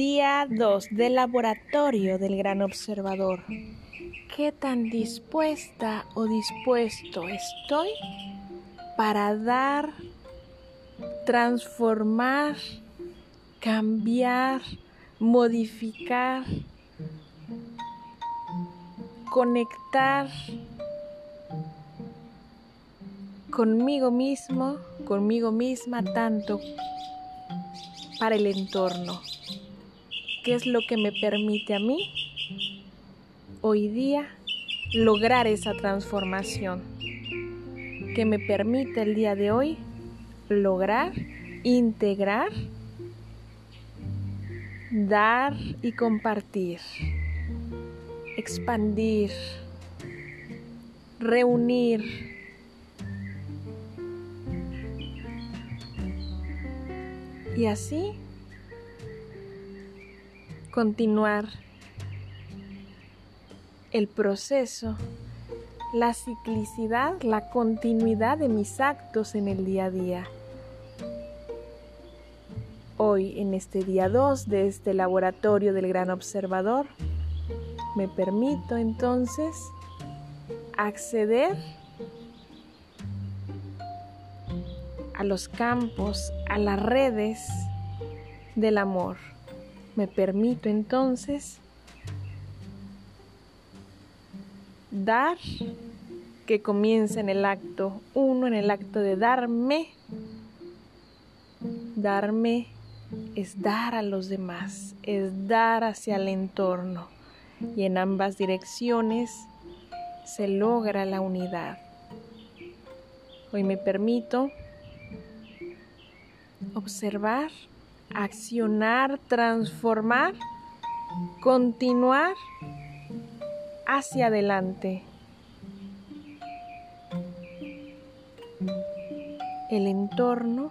Día 2 del laboratorio del gran observador. ¿Qué tan dispuesta o dispuesto estoy para dar, transformar, cambiar, modificar, conectar conmigo mismo, conmigo misma, tanto para el entorno? ¿Qué es lo que me permite a mí hoy día lograr esa transformación? ¿Qué me permite el día de hoy lograr, integrar, dar y compartir, expandir, reunir, y así continuar el proceso, la ciclicidad, la continuidad de mis actos en el día a día. Hoy, en este día 2 de este laboratorio del gran observador, me permito entonces acceder a los campos, a las redes del amor. Me permito entonces dar que comience en el acto uno, en el acto de darme. Darme es dar a los demás, es dar hacia el entorno y en ambas direcciones se logra la unidad. Hoy me permito observar accionar, transformar, continuar hacia adelante. El entorno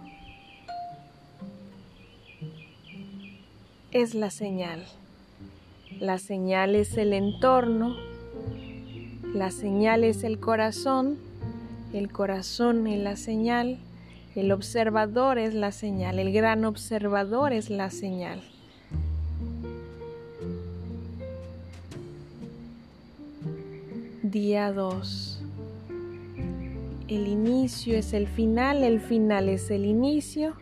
es la señal. La señal es el entorno. La señal es el corazón. El corazón es la señal. El observador es la señal, el gran observador es la señal. Día 2. El inicio es el final, el final es el inicio.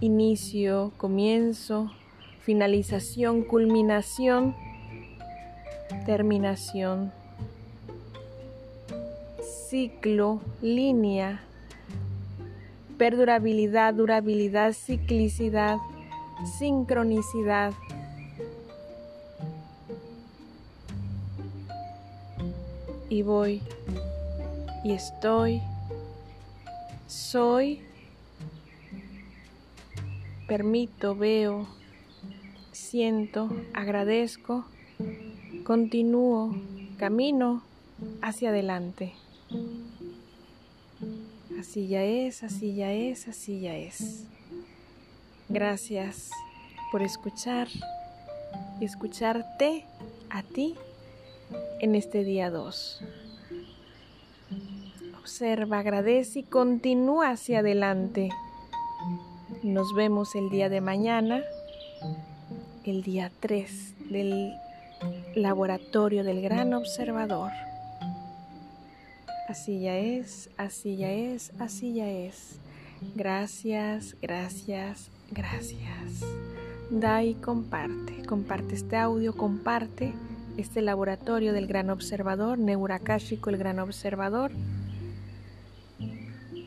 Inicio, comienzo, finalización, culminación, terminación ciclo, línea, perdurabilidad, durabilidad, ciclicidad, sincronicidad. Y voy. Y estoy, soy, permito, veo, siento, agradezco, continúo, camino hacia adelante. Así ya es, así ya es, así ya es. Gracias por escuchar y escucharte a ti en este día 2. Observa, agradece y continúa hacia adelante. Nos vemos el día de mañana, el día 3 del laboratorio del gran observador. Así ya es, así ya es, así ya es. Gracias, gracias, gracias. Da y comparte. Comparte este audio, comparte este laboratorio del gran observador, Neurakáshico, el gran observador.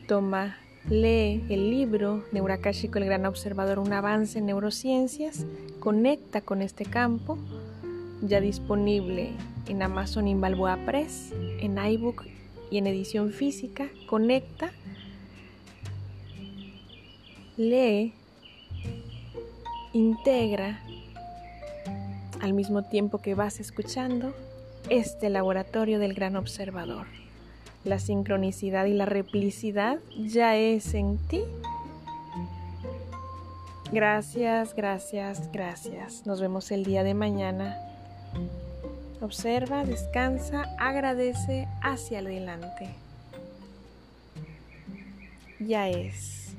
Toma, lee el libro Neurakáshico, el gran observador, un avance en neurociencias. Conecta con este campo, ya disponible en Amazon Inbalboa Press, en iBook y en edición física, conecta, lee, integra al mismo tiempo que vas escuchando este laboratorio del gran observador. La sincronicidad y la replicidad ya es en ti. Gracias, gracias, gracias. Nos vemos el día de mañana. Observa, descansa, agradece hacia adelante. Ya es.